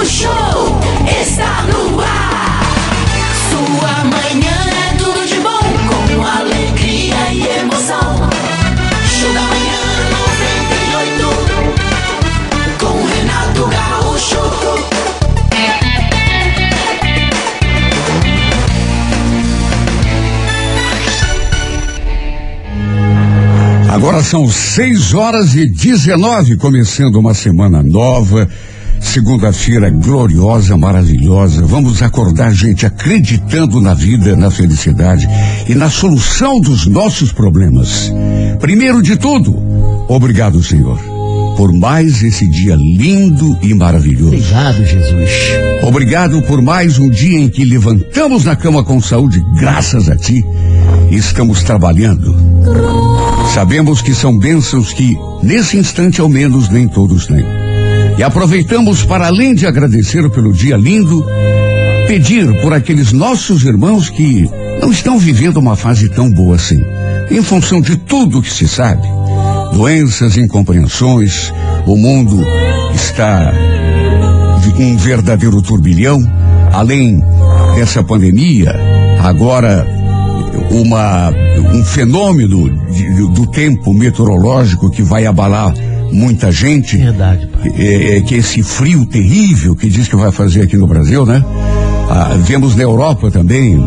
O show está no ar. Sua manhã é tudo de bom, com alegria e emoção. Show da manhã 98, com Renato Gaúcho. Agora são 6 horas e 19, começando uma semana nova. Segunda-feira gloriosa, maravilhosa. Vamos acordar, gente, acreditando na vida, na felicidade e na solução dos nossos problemas. Primeiro de tudo, obrigado, Senhor, por mais esse dia lindo e maravilhoso. Obrigado, Jesus. Obrigado por mais um dia em que levantamos na cama com saúde, graças a Ti, e estamos trabalhando. Sabemos que são bênçãos que, nesse instante ao menos, nem todos têm. E aproveitamos para, além de agradecer pelo dia lindo, pedir por aqueles nossos irmãos que não estão vivendo uma fase tão boa assim, em função de tudo que se sabe. Doenças, incompreensões, o mundo está um verdadeiro turbilhão, além dessa pandemia, agora uma, um fenômeno de- do tempo meteorológico que vai abalar muita gente. Verdade, pai. É, é que esse frio terrível que diz que vai fazer aqui no Brasil, né? Ah, vemos na Europa também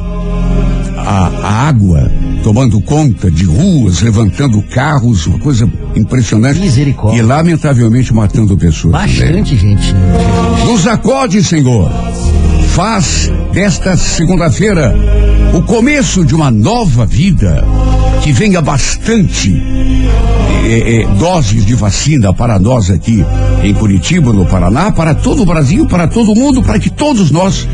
a, a água tomando conta de ruas, levantando carros, uma coisa impressionante. Misericórdia. E lamentavelmente matando pessoas. também. Bastante gente. Nos acode, Senhor. Faz desta segunda-feira o começo de uma nova vida. Que venha bastante eh, eh, doses de vacina para nós aqui em Curitiba, no Paraná, para todo o Brasil, para todo o mundo, para que todos nós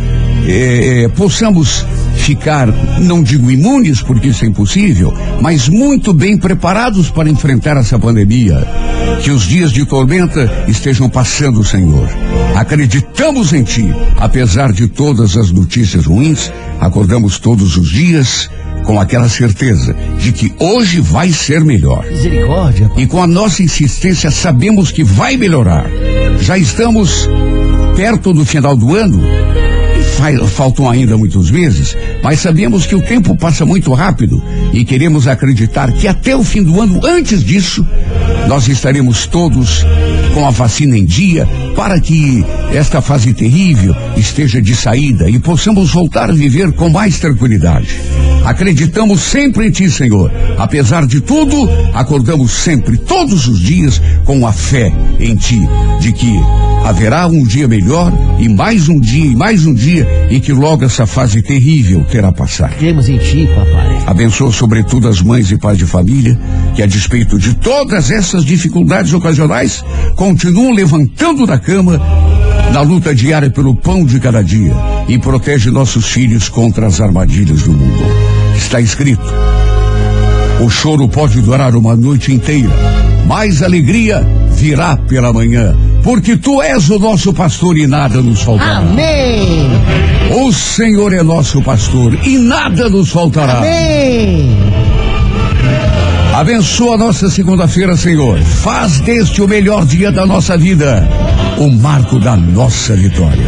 eh, possamos ficar, não digo imunes, porque isso é impossível, mas muito bem preparados para enfrentar essa pandemia. Que os dias de tormenta estejam passando, Senhor. Acreditamos em Ti, apesar de todas as notícias ruins, acordamos todos os dias com aquela certeza de que hoje vai ser melhor. Misericórdia, pai. E com a nossa insistência sabemos que vai melhorar. Já estamos perto do final do ano. Fa- Faltam ainda muitos meses, mas sabemos que o tempo passa muito rápido e queremos acreditar que até o fim do ano, antes disso, nós estaremos todos com a vacina em dia para que esta fase terrível esteja de saída e possamos voltar a viver com mais tranquilidade. Acreditamos sempre em Ti, Senhor. Apesar de tudo, acordamos sempre, todos os dias, com a fé em Ti, de que haverá um dia melhor e mais um dia e mais um dia e que logo essa fase terrível terá passado. Cremos em ti, papai. Abençoa sobretudo as mães e pais de família que, a despeito de todas essas dificuldades ocasionais, continuam levantando da cama na luta diária pelo pão de cada dia e protege nossos filhos contra as armadilhas do mundo. Está escrito: o choro pode durar uma noite inteira, mas alegria virá pela manhã, porque tu és o nosso pastor e nada nos faltará. Amém. O Senhor é nosso pastor e nada nos faltará. Amém. Abençoa nossa segunda-feira, Senhor. Faz deste o melhor dia da nossa vida, o marco da nossa vitória.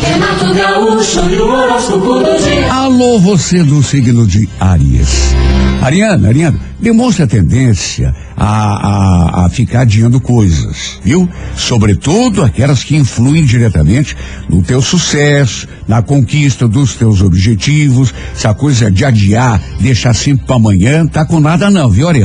Renato Gaúcho e o horóscopo do dia. Alô, você do signo de Áries. Ariana, Ariana, demonstra tendência a, a, a ficar adiando coisas, viu? Sobretudo aquelas que influem diretamente no teu sucesso, na conquista dos teus objetivos. Se a coisa é de adiar, deixar sempre para amanhã, tá com nada não, viu, Ariana?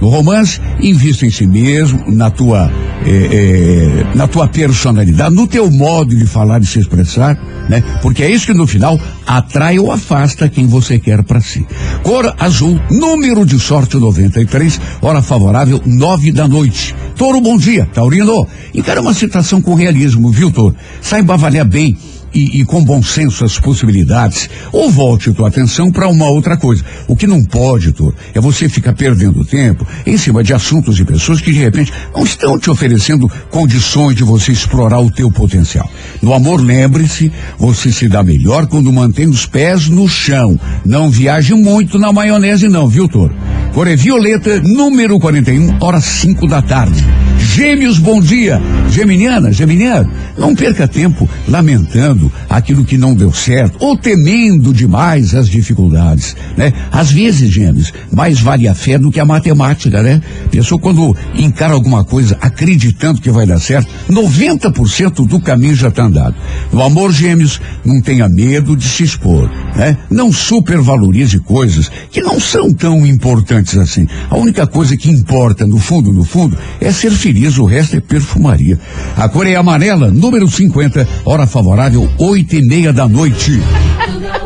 No romance, invista em si mesmo, na tua, eh, eh, na tua personalidade, no teu modo de falar e se expressar, né? Porque é isso que no final atrai ou afasta quem você quer para si. Cor azul, número de sorte 93, hora favorável, nove da noite. Toro, bom dia. Taurino, encara uma situação com realismo, viu, Toro? Saiba avaliar bem e, e com bom senso as possibilidades, ou volte tua atenção para uma outra coisa. O que não pode, Toro, é você ficar perdendo tempo em cima de assuntos e pessoas que de repente não estão te oferecendo condições de você explorar o teu potencial. No amor, lembre-se, você se dá melhor quando mantém os pés no chão. Não viaje muito na maionese não, viu, Toro? Cor é violeta, número 41, hora 5 da tarde. Gêmeos, bom dia. Geminiana, Geminiano, não perca tempo lamentando aquilo que não deu certo ou temendo demais as dificuldades, né? Às vezes, gêmeos, mais vale a fé do que a matemática, né? Pessoa quando encara alguma coisa acreditando que vai dar certo, 90% do caminho já está andado. No amor, gêmeos, não tenha medo de se expor, né? Não supervalorize coisas que não são tão importantes assim. A única coisa que importa, no fundo, no fundo, é ser o resto é perfumaria. A cor é amarela, número 50, hora favorável, oito e meia da noite.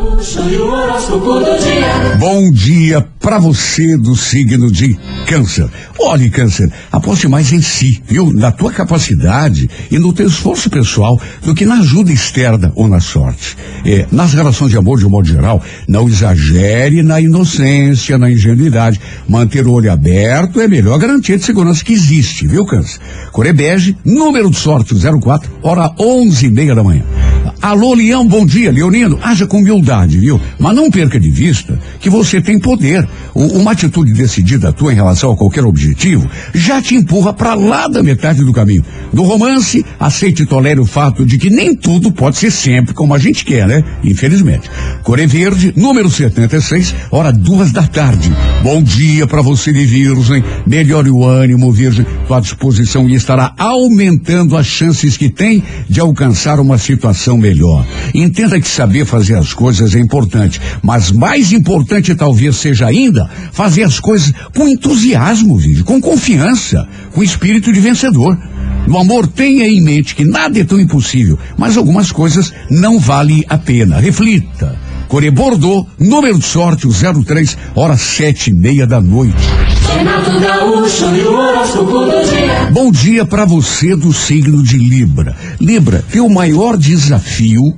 Bom dia para você do signo de Câncer. Olhe, Câncer, aposte mais em si, viu? Na tua capacidade e no teu esforço pessoal do que na ajuda externa ou na sorte. É, nas relações de amor, de um modo geral, não exagere na inocência, na ingenuidade. Manter o olho aberto é a melhor garantia de segurança que existe, viu, Câncer? Corebege, número de sorte 04, hora onze e meia da manhã. Alô, Leão, bom dia, Leonino. Haja com humildade, viu? Mas não perca de vista que você tem poder. O, uma atitude decidida tua em relação a qualquer objetivo já te empurra para lá da metade do caminho. No romance, aceite e tolere o fato de que nem tudo pode ser sempre como a gente quer, né? Infelizmente. Core Verde, número 76, hora duas da tarde. Bom dia para você Virgem. Melhore o ânimo, Virgem. Tua disposição e estará aumentando as chances que tem de alcançar uma situação melhor. Entenda que saber fazer as coisas é importante, mas mais importante talvez seja ainda fazer as coisas com entusiasmo, Virgem, com confiança, com espírito de vencedor. No amor, tenha em mente que nada é tão impossível, mas algumas coisas não valem a pena. Reflita. Core Bordeaux, número de sorte, o 03, hora sete e meia da noite. Gaúcho dia. Bom dia para você do signo de Libra. Libra, teu maior desafio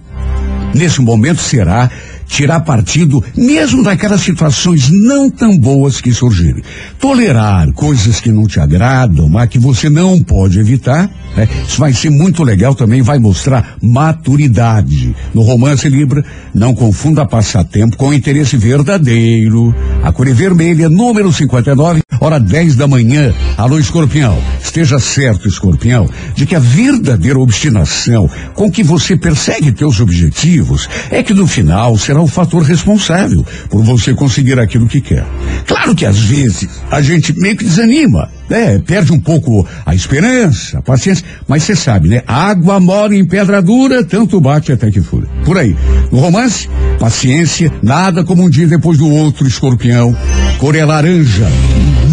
nesse momento será tirar partido mesmo daquelas situações não tão boas que surgirem. Tolerar coisas que não te agradam, mas que você não pode evitar, né? Isso vai ser muito legal também, vai mostrar maturidade. No romance Libra, não confunda passatempo com interesse verdadeiro. A cor é vermelha, número 59, hora 10 da manhã. Alô, escorpião. Esteja certo, escorpião, de que a verdadeira obstinação com que você persegue teus objetivos é que no final será o fator responsável por você conseguir aquilo que quer. Claro que às vezes a gente meio que desanima, né? Perde um pouco a esperança, a paciência, mas você sabe, né? Água mora em pedra dura, tanto bate até que fura. Por aí. No romance, paciência, nada como um dia depois do outro, escorpião. Cor é laranja.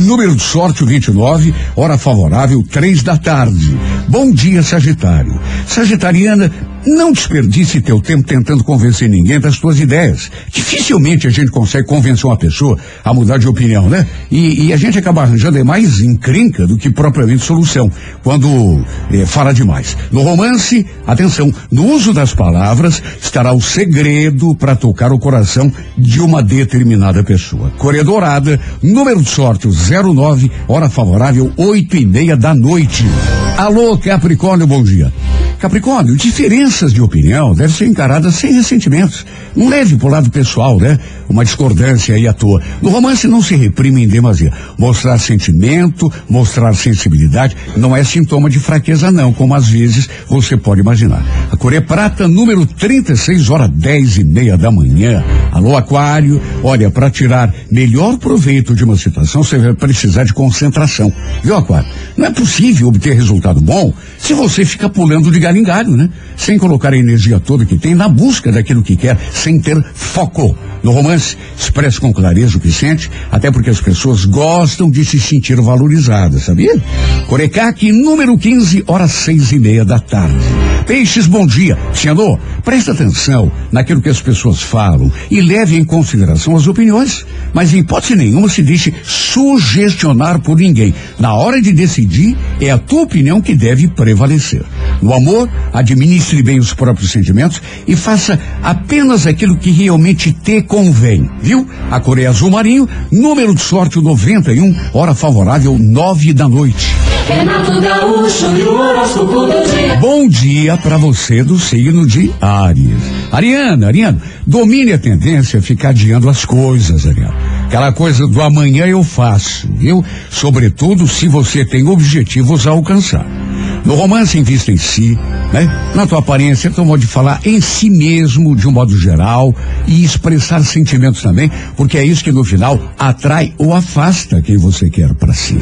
Número de sorte, o 29, hora favorável, três da tarde. Bom dia, Sagitário. Sagitariana, não desperdice teu tempo tentando convencer ninguém das tuas ideias. Dificilmente a gente consegue convencer uma pessoa a mudar de opinião, né? E, e a gente acaba arranjando é mais encrenca do que propriamente solução, quando eh, fala demais. No romance, atenção, no uso das palavras estará o segredo para tocar o coração de uma determinada pessoa. Coreia Dourada, número de sorte, o 09, hora favorável, oito e meia da noite. Alô, Capricórnio, bom dia. Capricórnio, diferenças de opinião devem ser encaradas sem ressentimentos. Não leve pro lado pessoal, né? Uma discordância aí à toa. No romance não se reprime em demasia. Mostrar sentimento, mostrar sensibilidade, não é sintoma de fraqueza não, como às vezes você pode imaginar. A cor é prata, número 36, hora 10 e meia da manhã. Alô, aquário, olha, para tirar melhor proveito de uma situação, você vai precisar de concentração. Viu, aquário? Não é possível obter resultado bom se você fica pulando de galho em galho, né? Sem colocar a energia toda que tem na busca daquilo que quer, sem ter foco. No romance, expresse com clareza o que sente, até porque as pessoas gostam de se sentir valorizadas, sabia? Corecaque, número 15, horas seis e meia da tarde. Peixes, bom dia. Senhor, presta atenção naquilo que as pessoas falam e leve em consideração as opiniões, mas em hipótese nenhuma se deixe sugestionar por ninguém. Na hora de decidir, é a tua opinião que deve prevalecer. No amor, administre bem os próprios sentimentos e faça apenas aquilo que realmente te convém, viu? A cor é azul marinho, número de sorte o 91, hora favorável nove da noite. Renato Gaúcho e o horóscopo do dia. Bom dia para você do signo de Áries. Ariana, Ariana, domine a tendência a ficar adiando as coisas, Ariana. Aquela coisa do amanhã eu faço, viu? Sobretudo se você tem objetivos a alcançar. No romance invista em si, né? Na tua aparência, tu pode falar em si mesmo, de um modo geral, e expressar sentimentos também, porque é isso que no final atrai ou afasta quem você quer para si.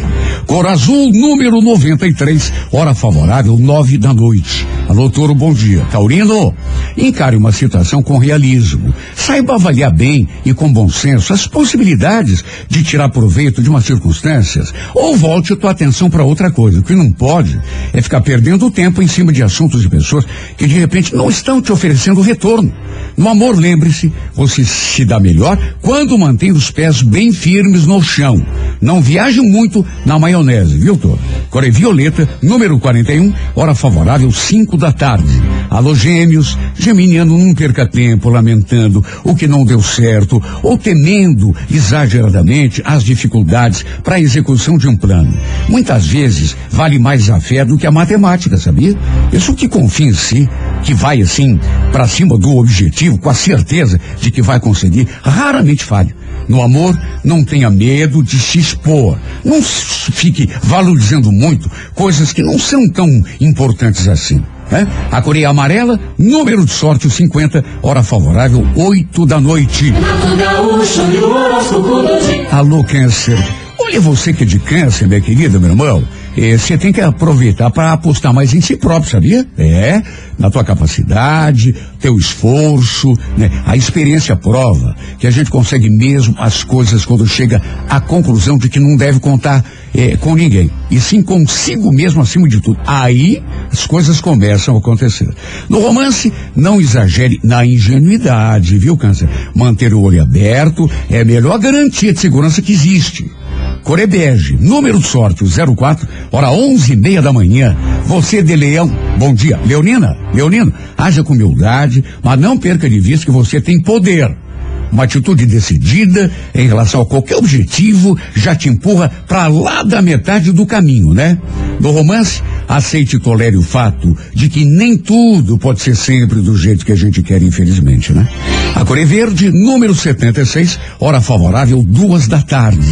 Cor azul, número 93, hora favorável, nove da noite. Alô, Toro, bom dia. Taurino, encare uma situação com realismo. Saiba avaliar bem e com bom senso as possibilidades de tirar proveito de umas circunstâncias, ou volte tua atenção para outra coisa. O que não pode é ficar perdendo tempo em cima de assuntos de pessoas que de repente não estão te oferecendo retorno. No amor, lembre-se, você se dá melhor quando mantém os pés bem firmes no chão. Não viaje muito na maionese, viu, Tô? Core Violeta, número 41, hora favorável, 5 da tarde. Alô, gêmeos, geminiano não perca tempo lamentando o que não deu certo ou temendo exageradamente as dificuldades para a execução de um plano. Muitas vezes vale mais a fé do que a matemática, sabia? Isso que confia em si, que vai assim para cima do objetivo com a certeza de que vai conseguir, raramente falha. No amor, não tenha medo de se expor. Não fique valorizando muito coisas que não são tão importantes assim. Né? A Coreia Amarela, número de sorte 50, hora favorável, 8 da noite. Alô, câncer. Olha você que é de câncer, minha querida, meu irmão. Você tem que aproveitar para apostar mais em si próprio, sabia? É, na tua capacidade, teu esforço, né? A experiência prova que a gente consegue mesmo as coisas quando chega à conclusão de que não deve contar é, com ninguém, e sim consigo mesmo acima de tudo. Aí as coisas começam a acontecer. No romance, não exagere na ingenuidade, viu, câncer? Manter o olho aberto é a melhor garantia de segurança que existe. Corebege, número de sorte, o 04, hora onze e meia da manhã. Você de leão, bom dia. Leonina, Leonino, haja com humildade, mas não perca de vista que você tem poder. Uma atitude decidida em relação a qualquer objetivo já te empurra para lá da metade do caminho, né? No romance, aceite e tolere o fato de que nem tudo pode ser sempre do jeito que a gente quer, infelizmente, né? A Core Verde, número 76, hora favorável, duas da tarde.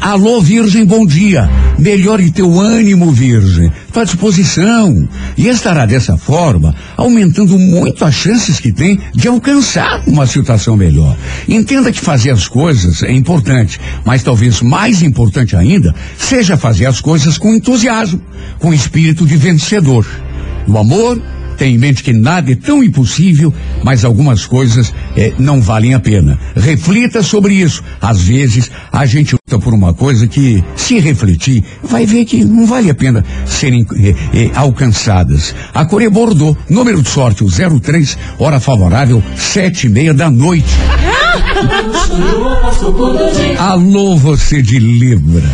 Alô, Virgem, bom dia. Melhore teu ânimo, Virgem. Tua disposição. E estará dessa forma, aumentando muito as chances que tem de alcançar uma situação melhor. Entenda que fazer as coisas é importante, mas talvez mais importante ainda seja fazer as coisas com entusiasmo, com espírito de vencedor. No amor, tenha em mente que nada é tão impossível, mas algumas coisas eh, não valem a pena. Reflita sobre isso. Às vezes, a gente luta por uma coisa que, se refletir, vai ver que não vale a pena serem eh, eh, alcançadas. A Coreia Bordeaux, número de sorte, o 03, hora favorável, sete e meia da noite. Alô, você de Libra.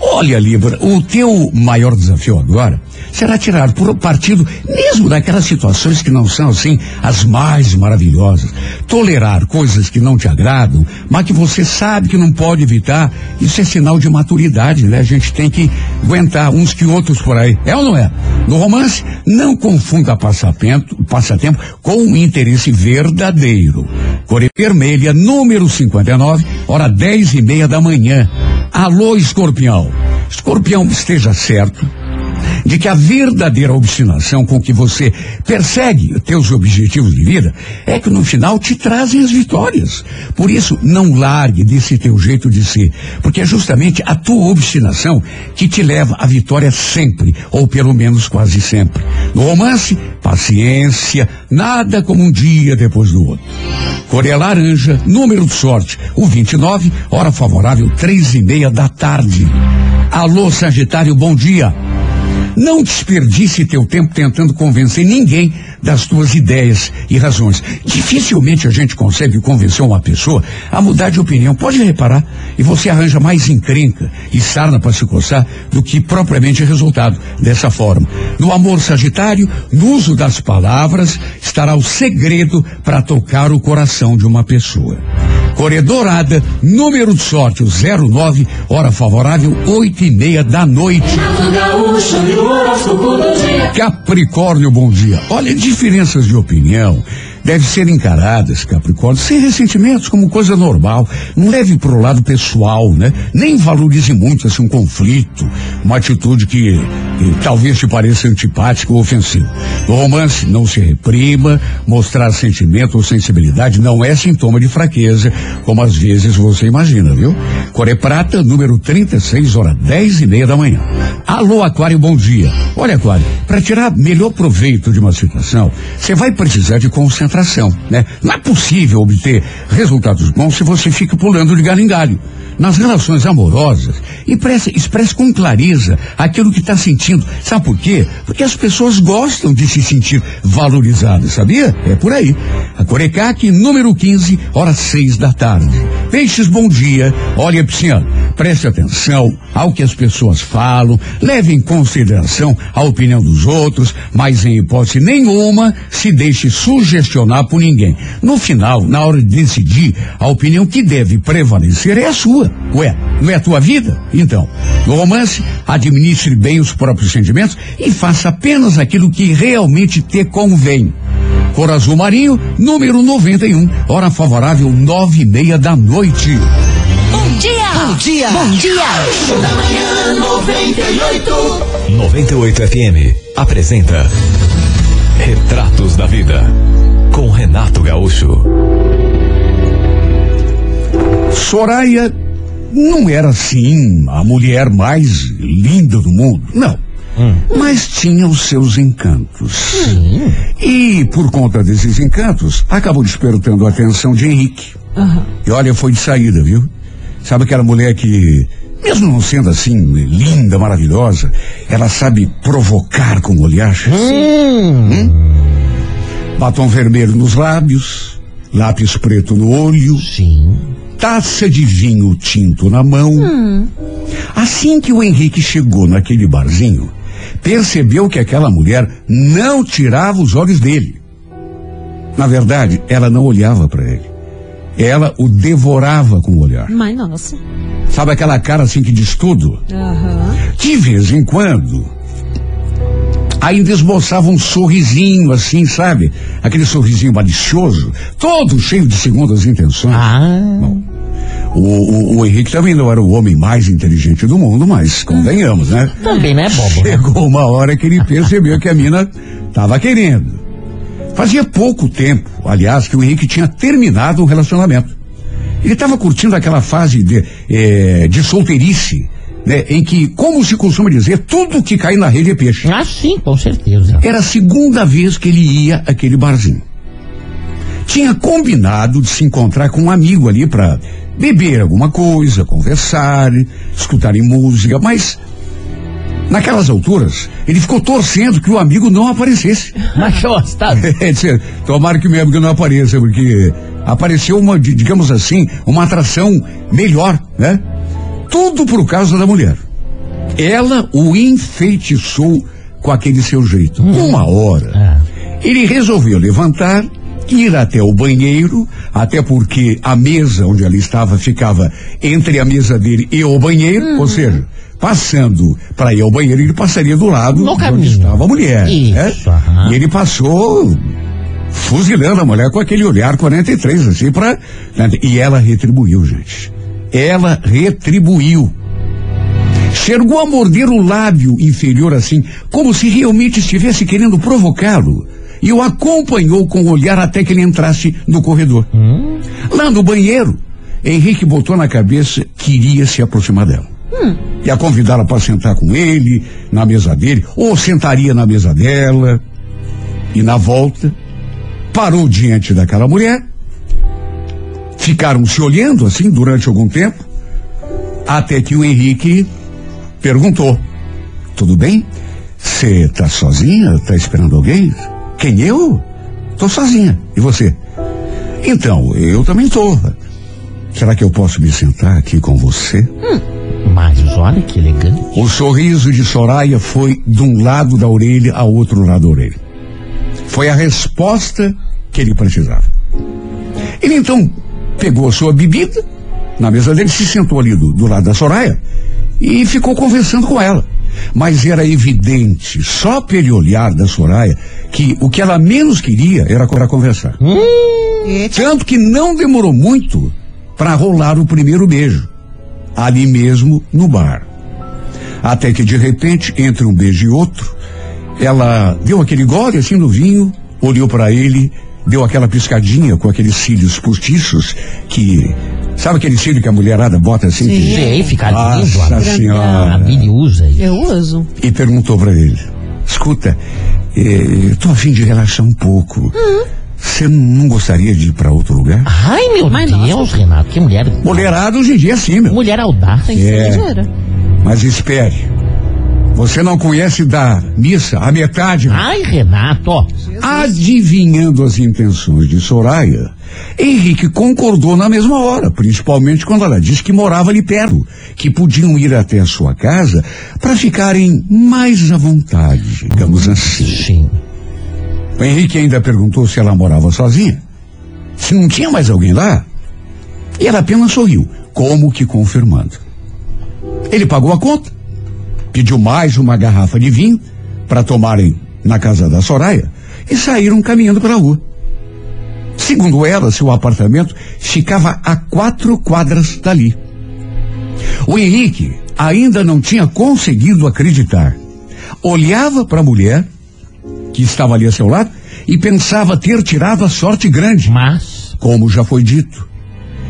Olha, Libra, o teu maior desafio agora será tirar por partido mesmo daquelas situações que não são assim as mais maravilhosas. Tolerar coisas que não te agradam, mas que você sabe que não pode evitar, isso é sinal de maturidade, né? A gente tem que aguentar uns que outros por aí. É ou não é? No romance, não confunda passatempo, passatempo com um interesse verdadeiro. Core Vermelha, número 59, hora dez e meia da manhã. Alô, escorpião. Escorpião, esteja certo de que a verdadeira obstinação com que você persegue teus objetivos de vida é que no final te trazem as vitórias. Por isso, não largue desse teu jeito de ser, porque é justamente a tua obstinação que te leva à vitória sempre, ou pelo menos quase sempre. No romance, paciência, nada como um dia depois do outro. Coreia Laranja, número de sorte, o 29, hora favorável, três e meia da tarde. Alô, Sagitário, bom dia. Não desperdice teu tempo tentando convencer ninguém das tuas ideias e razões. Dificilmente a gente consegue convencer uma pessoa a mudar de opinião. Pode reparar. E você arranja mais encrenca e sarna para se coçar do que propriamente resultado dessa forma. No amor sagitário, no uso das palavras, estará o segredo para tocar o coração de uma pessoa. Corredorada, número de sorte, o 09, hora favorável, oito e meia da noite. Capricórnio, bom dia. Olha, diferenças de opinião devem ser encaradas, Capricórnio, sem ressentimentos, como coisa normal. Não leve pro lado pessoal, né? Nem valorize muito assim um conflito, uma atitude que, que talvez te pareça antipática ou ofensiva. No romance, não se reprima, mostrar sentimento ou sensibilidade não é sintoma de fraqueza, como às vezes você imagina, viu? Coré Prata, número 36, hora 10 e meia da manhã. Alô, Aquário, bom dia. Olha, Aquário, para tirar melhor proveito de uma situação, você vai precisar de concentração, né? Não é possível obter resultados bons se você fica pulando de galho em galho. Nas relações amorosas, expresse, expresse com clareza aquilo que está sentindo. Sabe por quê? Porque as pessoas gostam de se sentir valorizadas, sabia? É por aí. A Corecac, número 15, horas 6 da tarde. Peixes, bom dia. Olha, Pisciano, preste atenção ao que as pessoas falam, leve em consideração a opinião dos outros, mas em hipótese nenhuma se deixe sugestionar por ninguém. No final, na hora de decidir, a opinião que deve prevalecer é a sua. Ué, não é a tua vida? Então, no romance, administre bem os próprios sentimentos e faça apenas aquilo que realmente te convém. Cor azul marinho, número 91, hora favorável, nove e meia da noite. Bom dia! Bom dia! Bom dia! Da manhã 98. 98 FM apresenta Retratos da Vida com Renato Gaúcho. Soraya não era assim a mulher mais linda do mundo, não. Mas tinha os seus encantos. E por conta desses encantos, acabou despertando a atenção de Henrique. E olha, foi de saída, viu? Sabe aquela mulher que, mesmo não sendo assim, linda, maravilhosa, ela sabe provocar com o olhar? Hum? Batom vermelho nos lábios, lápis preto no olho, Sim. Taça de vinho tinto na mão. Assim que o Henrique chegou naquele barzinho, percebeu que aquela mulher não tirava os olhos dele. Na verdade, ela não olhava para ele. Ela o devorava com o olhar. Mas nossa. Sabe aquela cara assim que diz tudo? Aham. De vez em quando, ainda esboçava um sorrisinho assim, sabe? Aquele sorrisinho malicioso, todo cheio de segundas intenções. Ah. O, o- o Henrique também não era o homem mais inteligente do mundo, mas convenhamos, né? Também não é bobo, né? Chegou uma hora que ele percebeu que a mina estava querendo. Fazia pouco tempo, aliás, que o Henrique tinha terminado o relacionamento. Ele estava curtindo aquela fase de, eh, de solteirice, né? Em que, como se costuma dizer, tudo que cai na rede é peixe. Ah, sim, com certeza. Era a segunda vez que ele ia àquele barzinho. Tinha combinado de se encontrar com um amigo ali para beber alguma coisa, conversar, escutarem música, mas naquelas alturas ele ficou torcendo que o amigo não aparecesse. Mas gosta. É dizer, tomara que o meu amigo não apareça, porque apareceu uma, di- digamos assim, uma atração melhor, né? Tudo por causa da mulher. Ela o enfeitiçou com aquele seu jeito. Uma hora, ele resolveu levantar, ir até o banheiro, até porque a mesa onde ela estava ficava entre a mesa dele e o banheiro, ou seja, passando para ir ao banheiro, ele passaria do lado No caminho. onde estava a mulher. né? E ele passou fuzilando a mulher com aquele olhar 43, assim, pra. E ela retribuiu, gente. Ela retribuiu. Chegou a morder o lábio inferior assim, como se realmente estivesse querendo provocá-lo. E o acompanhou com o olhar até que ele entrasse no corredor. Lá no banheiro, Henrique botou na cabeça que iria se aproximar dela. Ia convidá-la para sentar com ele, na mesa dele, ou sentaria na mesa dela. E na volta, parou diante daquela mulher. Ficaram se olhando assim durante algum tempo, até que o Henrique perguntou: Tudo bem? Você tá sozinha? Tá esperando alguém? Quem eu? Tô sozinha. E você? Então, eu também tô. Será que eu posso me sentar aqui com você? Mas olha que elegante. O sorriso de Soraya foi de um lado da orelha ao outro lado da orelha. Foi a resposta que ele precisava. Ele então pegou a sua bebida, na mesa dele se sentou ali do, do lado da Soraya e ficou conversando com ela. Mas era evidente, só pelo olhar da Soraya, que o que ela menos queria era, era conversar. Tanto que não demorou muito para rolar o primeiro beijo, ali mesmo no bar. Até que de repente, entre um beijo e outro, ela deu aquele gole assim no vinho, olhou para ele, deu aquela piscadinha com aqueles cílios postiços que. Sabe aquele cílio que a mulherada bota assim? que- Sei, fica lindo. Nossa A, senhora. a Billy usa isso. Eu uso. E perguntou para ele: Escuta, eh, tô a fim de relaxar um pouco. Você não gostaria de ir para outro lugar? Ai, meu Mas, Deus, Renato, que mulher. Mulherada hoje em dia é assim, meu. Mulher audaz. Tem que ser É. ligeira. Mas espere. Você não conhece da missa a metade. Ai, Renato. Adivinhando as intenções de Soraya, Henrique concordou na mesma hora, principalmente quando ela disse que morava ali perto, que podiam ir até a sua casa para ficarem mais à vontade, digamos assim. Sim. O Henrique ainda perguntou se ela morava sozinha, se não tinha mais alguém lá, e ela apenas sorriu, como que confirmando. Ele pagou a conta, pediu mais uma garrafa de vinho para tomarem na casa da Soraya e saíram caminhando pela rua. Segundo ela, seu apartamento ficava a quatro quadras dali. O Henrique ainda não tinha conseguido acreditar. Olhava para a mulher, que estava ali a seu lado, e pensava ter tirado a sorte grande. Mas. Como já foi dito,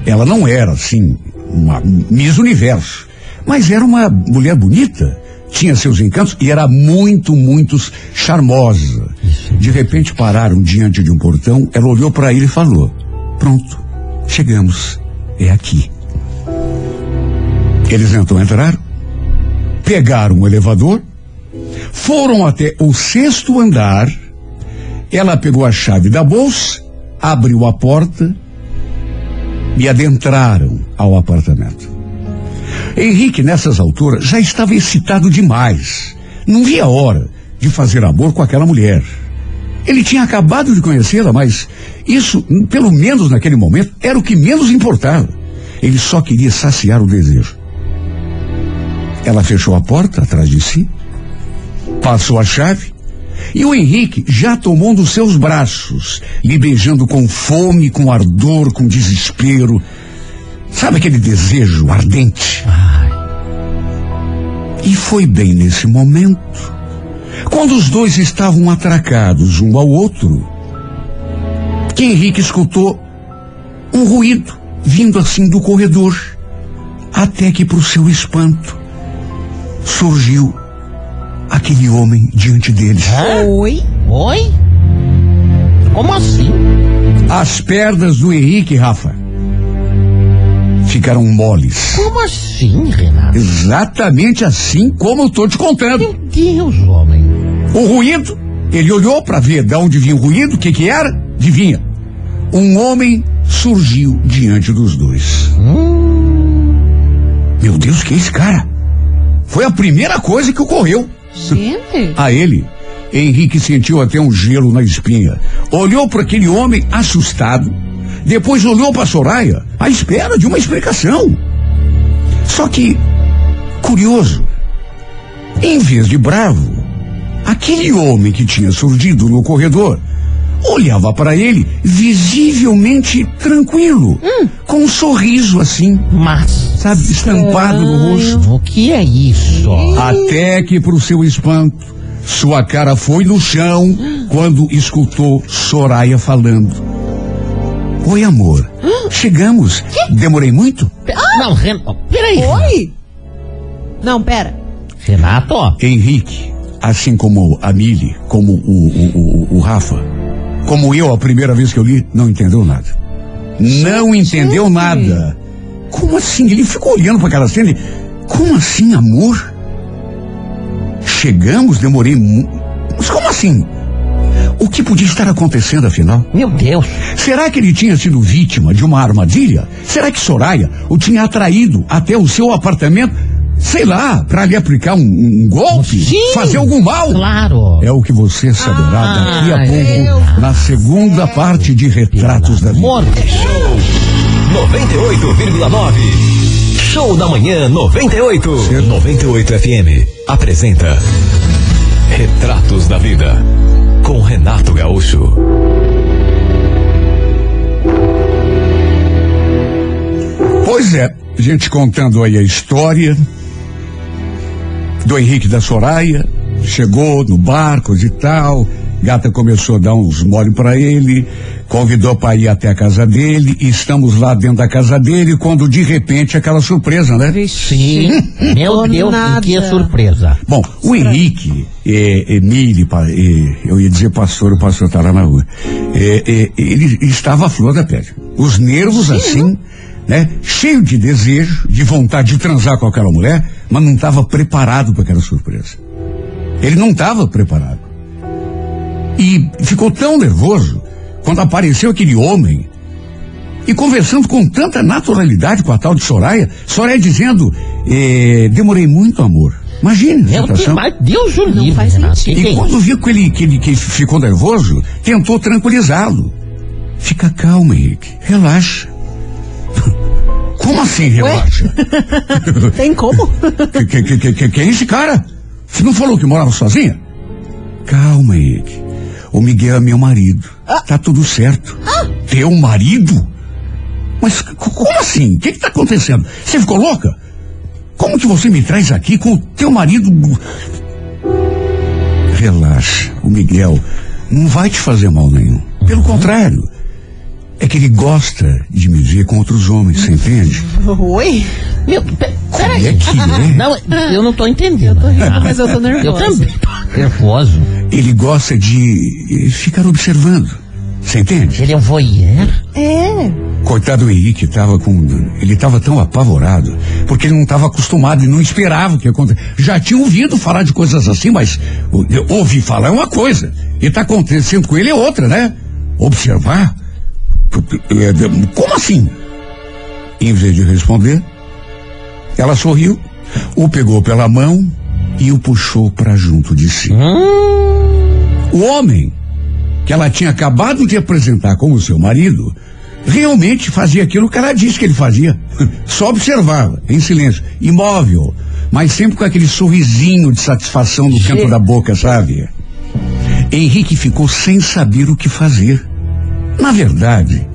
ela não era, assim, uma Miss Universo, mas era uma mulher bonita, tinha seus encantos e era muito, muito charmosa. De repente pararam diante de um portão, ela olhou para ele e falou: Pronto, chegamos, é aqui. Eles então entraram, pegaram o elevador, foram até o sexto andar, ela pegou a chave da bolsa, abriu a porta e adentraram ao apartamento. Henrique, nessas alturas, já estava excitado demais. Não via a hora de fazer amor com aquela mulher. Ele tinha acabado de conhecê-la, mas isso, pelo menos naquele momento, era o que menos importava. Ele só queria saciar o desejo. Ela fechou a porta atrás de si, passou a chave e o Henrique já tomou um dos seus braços, lhe beijando com fome, com ardor, com desespero. Sabe aquele desejo ardente? E foi bem nesse momento, quando os dois estavam atracados um ao outro, que Henrique escutou um ruído vindo assim do corredor, até que, para o seu espanto, surgiu aquele homem diante deles. Oi? Oi? Como assim? As pernas do Henrique, Rafa, ficaram moles. Como assim, Renato? Exatamente assim como eu tô te contando. Meu Deus, homem. O ruído, ele olhou para ver de onde vinha o ruído, o que que era? Adivinha? Um homem surgiu diante dos dois. Meu Deus, que é esse cara? Foi a primeira coisa que ocorreu. Gente. A ele, Henrique sentiu até um gelo na espinha. Olhou para aquele homem assustado. Depois olhou para Soraya à espera de uma explicação. Só que, curioso, em vez de bravo, aquele homem que tinha surgido no corredor olhava para ele visivelmente tranquilo, com um sorriso assim, Mas. sabe, estampado no rosto. O que é isso? Até que, para o seu espanto, sua cara foi no chão quando escutou Soraya falando. Oi, amor. Chegamos. Demorei muito? Não, Renato. Peraí. Oi? Não, pera. Renato. Henrique, assim como a Mili, como o, o, o, o Rafa, como eu a primeira vez que eu li, não entendeu nada. Não entendeu nada. Como assim? Ele ficou olhando para aquela cena. e, Como assim, amor? Chegamos, demorei muito. Mas como assim? O que podia estar acontecendo afinal? Meu Deus. Será que ele tinha sido vítima de uma armadilha? Será que Soraya o tinha atraído até o seu apartamento? Sei lá, para lhe aplicar um, um golpe? Sim. Fazer algum mal? Claro. É o que você saberá daqui a pouco na segunda parte de Retratos da Vida. Amor Deus. 98,9. Show da Manhã 98. 98 FM apresenta Retratos da Vida com Renato Gaúcho. Pois é, a gente contando aí a história do Henrique da Soraya, chegou no barco e tal, gata começou a dar uns mole para ele, convidou para ir até a casa dele, e estamos lá dentro da casa dele, quando de repente aquela surpresa, né? Sim. Meu Deus, nada. que surpresa. Bom, o Henrique, é, Emílio, é, eu ia dizer pastor, o pastor tá lá na rua. É, é, ele estava à flor da pele. Os nervos assim, né? Cheio de desejo, de vontade de transar com aquela mulher, mas não estava preparado para aquela surpresa. Ele não estava preparado. E ficou tão nervoso quando apareceu aquele homem e conversando com tanta naturalidade com a tal de Soraya, Soraya dizendo, eh, demorei muito amor. Imagine a Meu Deus, situação. mas Deus o Não livre, faz Renato. sentido. Que é E quando viu que ele, que ele que ficou nervoso, tentou tranquilizá-lo. Fica calmo, Henrique. Relaxa. Como assim relaxa? Tem como? que, que, que, que, que, que é esse cara? Você não falou que morava sozinha? Calma, Henrique. O Miguel é meu marido. Tá tudo certo. Teu marido? Mas como assim? O que que tá acontecendo? Você ficou louca? Como que você me traz aqui com o teu marido? Relaxa. O Miguel não vai te fazer mal nenhum. Pelo contrário. É que ele gosta de me ver com outros homens, você entende? Oi? Meu, pe- Como é peraí. que é? Não, eu não tô entendendo. Eu tô rindo, Ah, mas eu tô nervosa. Eu também nervoso. Ele gosta de eh, ficar observando. Você entende? Ele é um voyeur? É. Coitado do Henrique estava com. Ele estava tão apavorado, porque ele não estava acostumado e não esperava que acontecesse. Já tinha ouvido falar de coisas assim, mas o- ouvir falar é uma coisa. E está acontecendo com ele é outra, né? Observar? É, Como assim? Em vez de responder, ela sorriu, o pegou pela mão e o puxou para junto de si. O homem que ela tinha acabado de apresentar como seu marido realmente fazia aquilo que ela disse que ele fazia. Só observava, em silêncio, imóvel, mas sempre com aquele sorrisinho de satisfação no canto da boca, sabe? Henrique ficou sem saber o que fazer. Na verdade,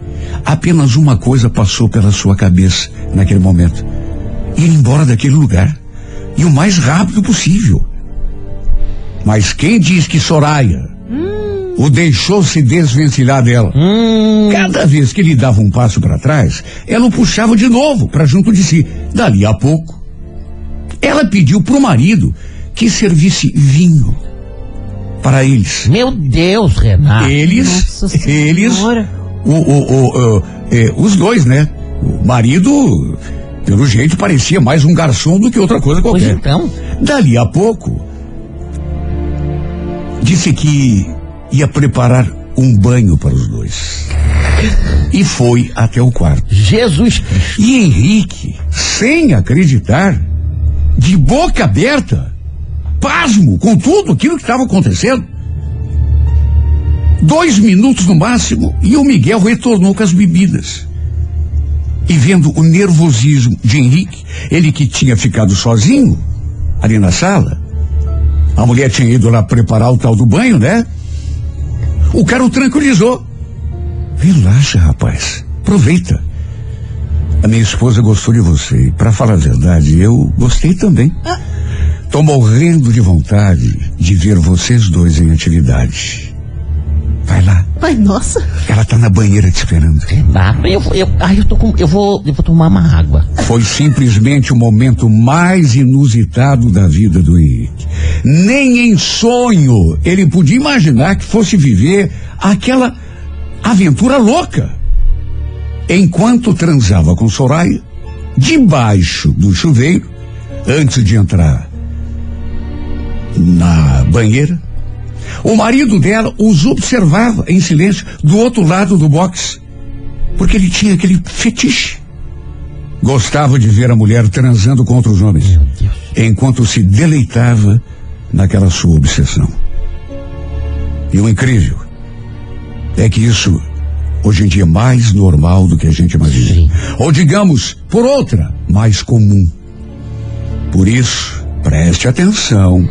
apenas uma coisa passou pela sua cabeça naquele momento: ir embora daquele lugar. E o mais rápido possível. Mas quem diz que Soraya o deixou se desvencilhar dela? Cada vez que ele dava um passo para trás, ela o puxava de novo para junto de si. Dali a pouco, ela pediu pro marido que servisse vinho para eles. Meu Deus, Renato. Eles, eles, o, o, o, o, é, os dois, né? O marido, pelo jeito, parecia mais um garçom do que outra coisa Pois qualquer. então. Dali a pouco, disse que ia preparar um banho para os dois. E foi até o quarto. Jesus Cristo. E Henrique, sem acreditar, de boca aberta, pasmo com tudo aquilo que estava acontecendo. Dois minutos no máximo e o Miguel retornou com as bebidas. E vendo o nervosismo de Henrique, ele que tinha ficado sozinho ali na sala, a mulher tinha ido lá preparar o tal do banho, né? O cara o tranquilizou. Relaxa, rapaz. Aproveita. A minha esposa gostou de você. E, pra falar a verdade, eu gostei também. Tô morrendo de vontade de ver vocês dois em atividade. Vai lá. Ai, nossa. Ela tá na banheira te esperando. Renato, eu, eu, ai, eu tô com, eu vou, eu vou tomar uma água. Foi simplesmente o momento mais inusitado da vida do Henrique. Nem em sonho ele podia imaginar que fosse viver aquela aventura louca. Enquanto transava com Soraya, debaixo do chuveiro, antes de entrar na banheira, o marido dela os observava em silêncio do outro lado do box, porque ele tinha aquele fetiche. Gostava de ver a mulher transando com outros homens, enquanto se deleitava naquela sua obsessão. E o incrível é que isso hoje em dia mais normal do que a gente imagina. Sim. Ou digamos, por outra, mais comum. Por isso, preste atenção.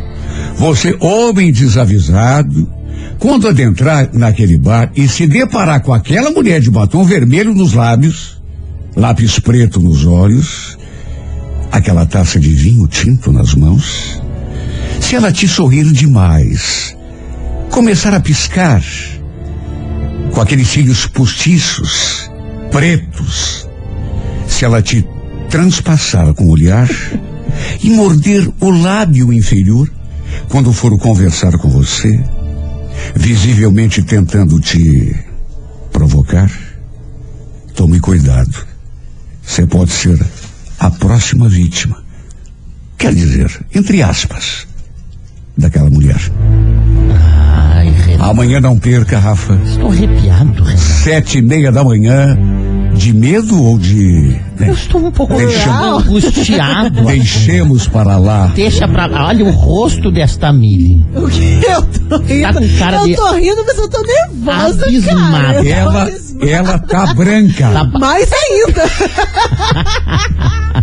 Você, homem desavisado, quando adentrar naquele bar e se deparar com aquela mulher de batom vermelho nos lábios, lápis preto nos olhos, aquela taça de vinho tinto nas mãos, se ela te sorrir demais, começar a piscar, com aqueles cílios postiços, pretos, se ela te transpassar com o olhar e morder o lábio inferior quando for conversar com você, visivelmente tentando te provocar, tome cuidado. Você pode ser a próxima vítima. Quer dizer, entre aspas, daquela mulher. Ai, Renato. Amanhã não perca, Rafa. Estou arrepiado, Renato. Sete e meia da manhã, de medo ou de. né? Eu estou um pouco Deixa- angustiado. Deixemos para lá. Deixa pra lá. Olha o rosto desta Mili. O que eu tô rindo? Tá com cara eu de- tô rindo, mas eu tô nervosa, Abismada. cara. Ela, ela tá branca. Tá Mais ainda.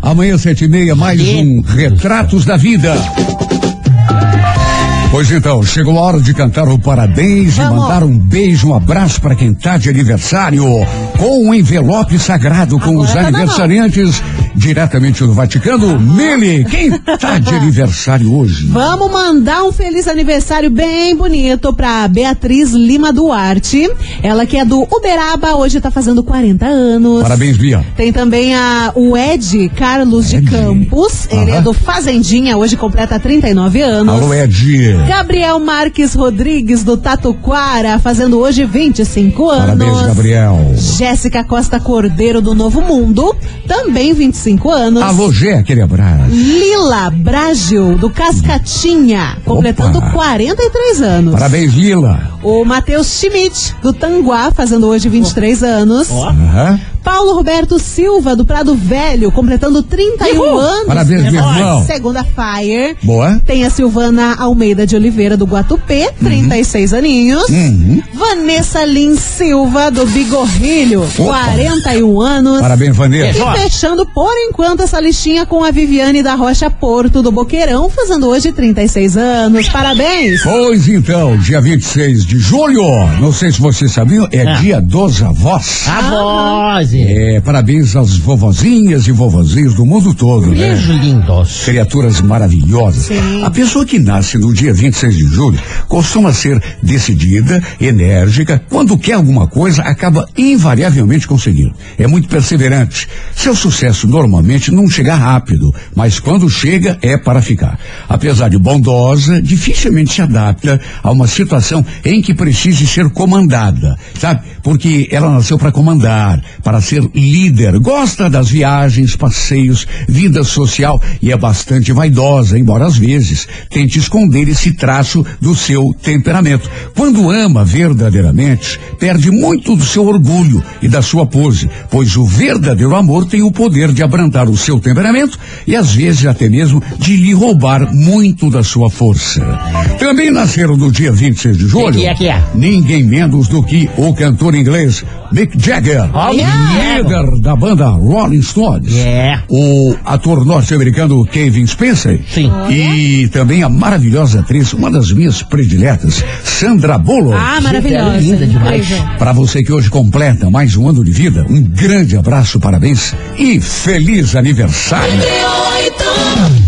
Amanhã, sete e meia, mais um Retratos da Vida. Pois então, chegou a hora de cantar o parabéns e Vamos. mandar um beijo, um abraço para quem tá de aniversário, com um envelope sagrado com Agora os tá na mão. Diretamente do Vaticano. Mili, quem tá de aniversário hoje? Vamos mandar um feliz aniversário bem bonito pra Beatriz Lima Duarte. Ela que é do Uberaba, hoje tá fazendo 40 anos. Parabéns, Bia. Tem também a, o Ed Carlos Ed. de Campos. Ele Aham. é do Fazendinha, hoje completa 39 anos. Alô, Ed. Gabriel Marques Rodrigues do Tatuquara, fazendo hoje 25 anos. Parabéns, Gabriel. Jéssica Costa Cordeiro do Novo Mundo, também 25 anos. Alô, Gé, aquele abraço. Lila Brágil do Cascatinha, completando Opa. 43 anos. Parabéns, Lila. O Matheus Schmidt do Tanguá, fazendo hoje 23 anos. Aham. Paulo Roberto Silva do Prado Velho, completando 31 anos. Parabéns, meu irmão. Segunda Fire. Boa. Tem a Silvana Almeida de Oliveira do Guatupê, 36 aninhos. Uhum. Vanessa Lins Silva do Bigorrilho, Opa. 41 anos. Parabéns, Vanessa. E fechando por enquanto essa listinha com a Viviane da Rocha Porto do Boqueirão, fazendo hoje 36 anos. Parabéns! Pois então, dia 26 de julho, não sei se vocês sabiam, é Ah. dia dos avós. A voz. É, parabéns às vovozinhas e vovozinhos do mundo todo, né? Beijo lindos. Criaturas maravilhosas. Sim. A pessoa que nasce no dia 26 de julho costuma ser decidida, enérgica. Quando quer alguma coisa, acaba invariavelmente conseguindo. É muito perseverante. Seu sucesso normalmente não chega rápido, mas quando chega é para ficar. Apesar de bondosa, dificilmente se adapta a uma situação em que precise ser comandada, sabe? Porque ela nasceu para comandar, para ser líder. Gosta das viagens, passeios, vida social e é bastante vaidosa, embora às vezes tente esconder esse traço do seu temperamento. Quando ama verdadeiramente, perde muito do seu orgulho e da sua pose, pois o verdadeiro amor tem o poder de abrandar o seu temperamento e às vezes até mesmo de lhe roubar muito da sua força. Também nasceram no dia 26 de julho. é é? Ninguém menos do que o cantor inglês Mick Jagger, Oh, Mick Jagger líder da banda Rolling Stones. É. O ator norte-americano Kevin Spencer, Sim. E também a maravilhosa atriz, uma das minhas prediletas, Sandra Bullock. Ah, maravilhosa. Linda demais. Para você que hoje completa mais um ano de vida, um grande abraço, parabéns e feliz aniversário. 38.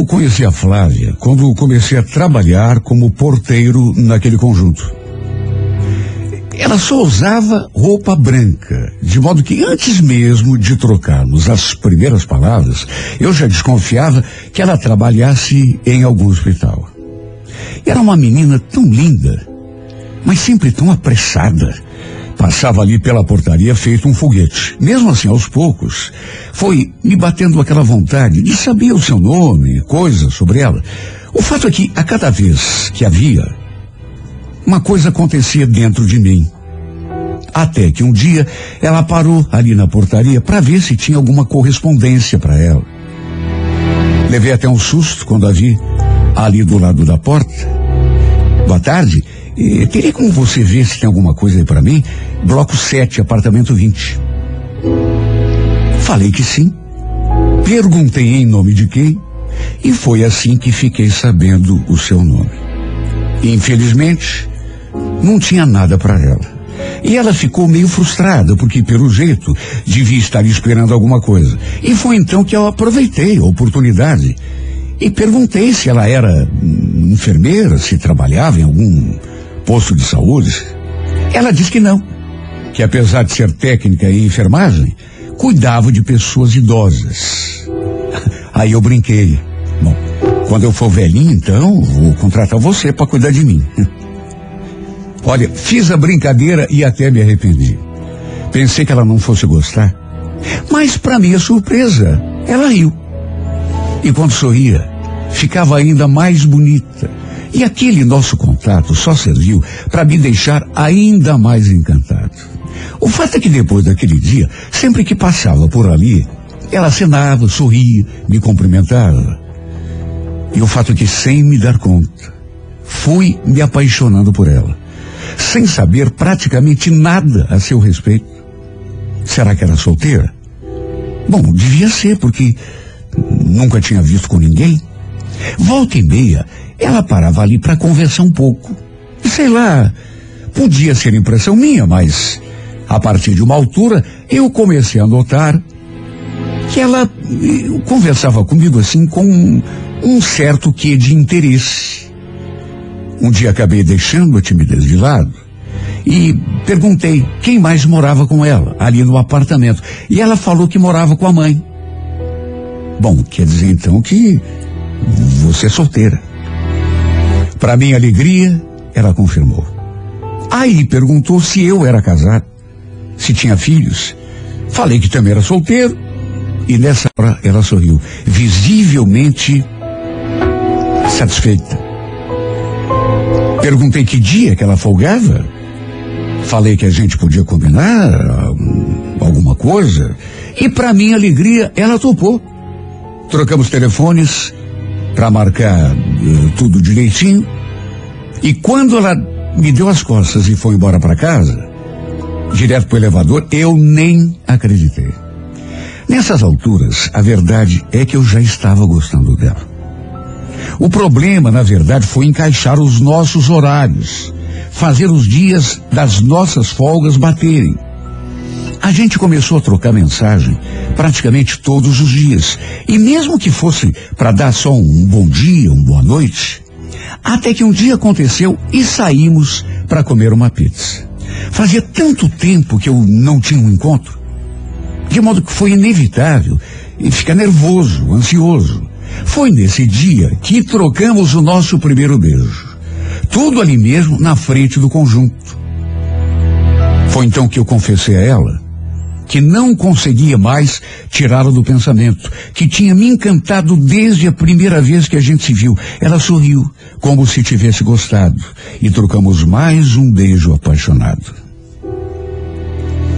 Eu conheci a Flávia quando comecei a trabalhar como porteiro naquele conjunto. Ela só usava roupa branca, de modo que antes mesmo de trocarmos as primeiras palavras, eu já desconfiava que ela trabalhasse em algum hospital. Era uma menina tão linda, mas sempre tão apressada. Passava ali pela portaria feito um foguete. Mesmo assim, aos poucos, foi me batendo aquela vontade de saber o seu nome coisas sobre ela. O fato é que, a cada vez que havia, uma coisa acontecia dentro de mim. Até que um dia ela parou ali na portaria para ver se tinha alguma correspondência para ela. Levei até um susto quando a vi ali do lado da porta. Boa tarde. Eh, teria como você ver se tem alguma coisa aí para mim? Bloco 7, apartamento 20. Falei que sim. Perguntei em nome de quem e foi assim que fiquei sabendo o seu nome. Infelizmente, não tinha nada para ela. E ela ficou meio frustrada, porque, pelo jeito, devia estar esperando alguma coisa. E foi então que eu aproveitei a oportunidade e perguntei se ela era hum, enfermeira, se trabalhava em algum posto de saúde. Ela disse que não, que apesar de ser técnica em enfermagem, cuidava de pessoas idosas. Aí eu brinquei. Bom, quando eu for velhinho, então, vou contratar você para cuidar de mim. Olha, fiz a brincadeira e até me arrependi. Pensei que ela não fosse gostar. Mas, para minha surpresa, ela riu. E quando sorria, ficava ainda mais bonita. E aquele nosso contato só serviu para me deixar ainda mais encantado. O fato é que depois daquele dia, sempre que passava por ali, ela acenava, sorria, me cumprimentava. E o fato é que, sem me dar conta, fui me apaixonando por ela sem saber praticamente nada a seu respeito. Será que era solteira? Bom, devia ser, porque nunca tinha visto com ninguém. Volta e meia, ela parava ali para conversar um pouco. Sei lá, podia ser impressão minha, mas a partir de uma altura eu comecei a notar que ela eh, conversava comigo assim com um, um certo quê de interesse. Um dia acabei deixando a timidez de lado e perguntei quem mais morava com ela, ali no apartamento. E ela falou que morava com a mãe. Bom, quer dizer então que você é solteira. Para minha alegria, ela confirmou. Aí perguntou se eu era casado, se tinha filhos. Falei que também era solteiro. E nessa hora ela sorriu, visivelmente satisfeita. Perguntei que dia que ela folgava. Falei que a gente podia combinar hum, alguma coisa. E para minha alegria, ela topou. Trocamos telefones para marcar uh, tudo direitinho. E quando ela me deu as costas e foi embora para casa, direto pro elevador, eu nem acreditei. Nessas alturas, a verdade é que eu já estava gostando dela. O problema, na verdade, foi encaixar os nossos horários, fazer os dias das nossas folgas baterem. A gente começou a trocar mensagem praticamente todos os dias. E mesmo que fosse para dar só um bom dia, uma boa noite, até que um dia aconteceu e saímos para comer uma pizza. Fazia tanto tempo que eu não tinha um encontro, de modo que foi inevitável e ficar nervoso, ansioso. Foi nesse dia que trocamos o nosso primeiro beijo. Tudo ali mesmo, na frente do conjunto. Foi então que eu confessei a ela que não conseguia mais tirá-la do pensamento, que tinha me encantado desde a primeira vez que a gente se viu. Ela sorriu, como se tivesse gostado, e trocamos mais um beijo apaixonado.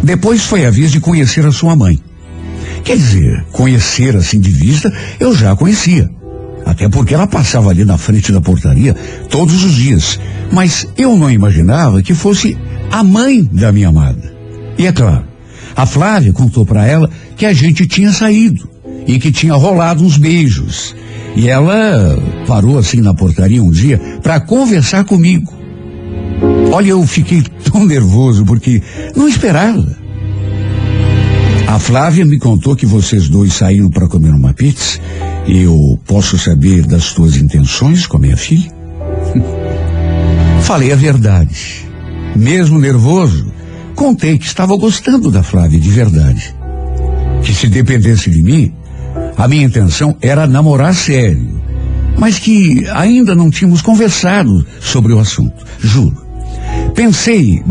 Depois foi a vez de conhecer a sua mãe. Quer dizer, conhecer assim de vista, eu já a conhecia. Até porque ela passava ali na frente da portaria todos os dias. Mas eu não imaginava que fosse a mãe da minha amada. E é claro, a Flávia contou para ela que a gente tinha saído e que tinha rolado uns beijos. E ela parou assim na portaria um dia para conversar comigo. Olha, eu fiquei tão nervoso porque não esperava. A Flávia me contou que vocês dois saíram para comer uma pizza Eu posso saber das tuas intenções com a minha filha? Falei a verdade. Mesmo nervoso, contei que estava gostando da Flávia de verdade. Que se dependesse de mim, a minha intenção era namorar sério. Mas que ainda não tínhamos conversado sobre o assunto. Juro. Pensei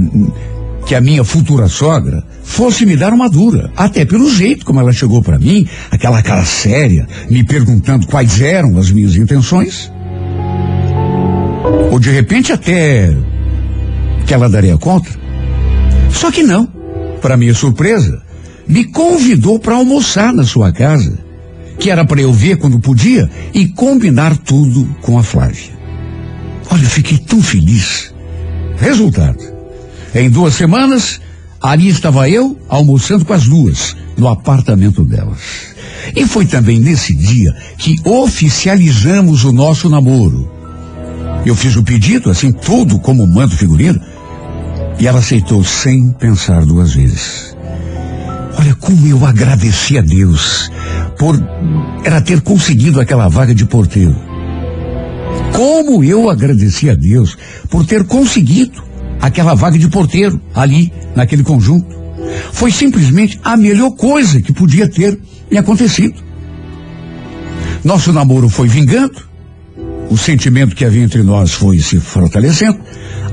que a minha futura sogra fosse me dar uma dura, até pelo jeito como ela chegou para mim, aquela cara séria, me perguntando quais eram as minhas intenções. Ou de repente até que ela daria conta. Só que não. Para minha surpresa, me convidou para almoçar na sua casa, que era para eu ver quando podia e combinar tudo com a Flávia. Olha, eu fiquei tão feliz. Resultado: em duas semanas, ali estava eu almoçando com as duas no apartamento delas. E foi também nesse dia que oficializamos o nosso namoro. Eu fiz o pedido, assim, tudo como manda o figurino, e ela aceitou sem pensar duas vezes. Olha como eu agradeci a Deus por ela ter conseguido aquela vaga de porteiro. Como eu agradeci a Deus por ter conseguido aquela vaga de porteiro ali, naquele conjunto. Foi simplesmente a melhor coisa que podia ter me acontecido. Nosso namoro foi vingando, o sentimento que havia entre nós foi se fortalecendo,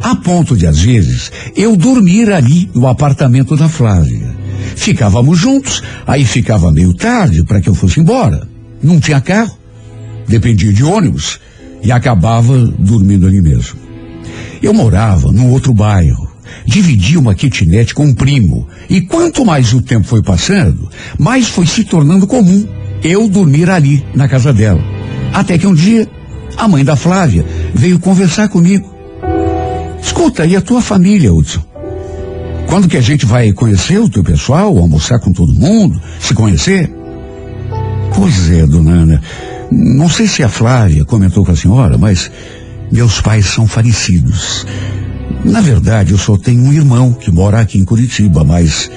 a ponto de, às vezes, eu dormir ali no apartamento da Flávia. Ficávamos juntos, aí ficava meio tarde para que eu fosse embora. Não tinha carro, dependia de ônibus e acabava dormindo ali mesmo. Eu morava num outro bairro, dividia uma kitnet com um primo, e quanto mais o tempo foi passando, mais foi se tornando comum eu dormir ali na casa dela. Até que um dia, a mãe da Flávia veio conversar comigo. Escuta, e a tua família, Hudson? Quando que a gente vai conhecer o teu pessoal, almoçar com todo mundo, se conhecer? Pois é, dona Ana. Não sei se a Flávia comentou com a senhora, mas meus pais são falecidos. Na verdade, eu só tenho um irmão que mora aqui em Curitiba, mas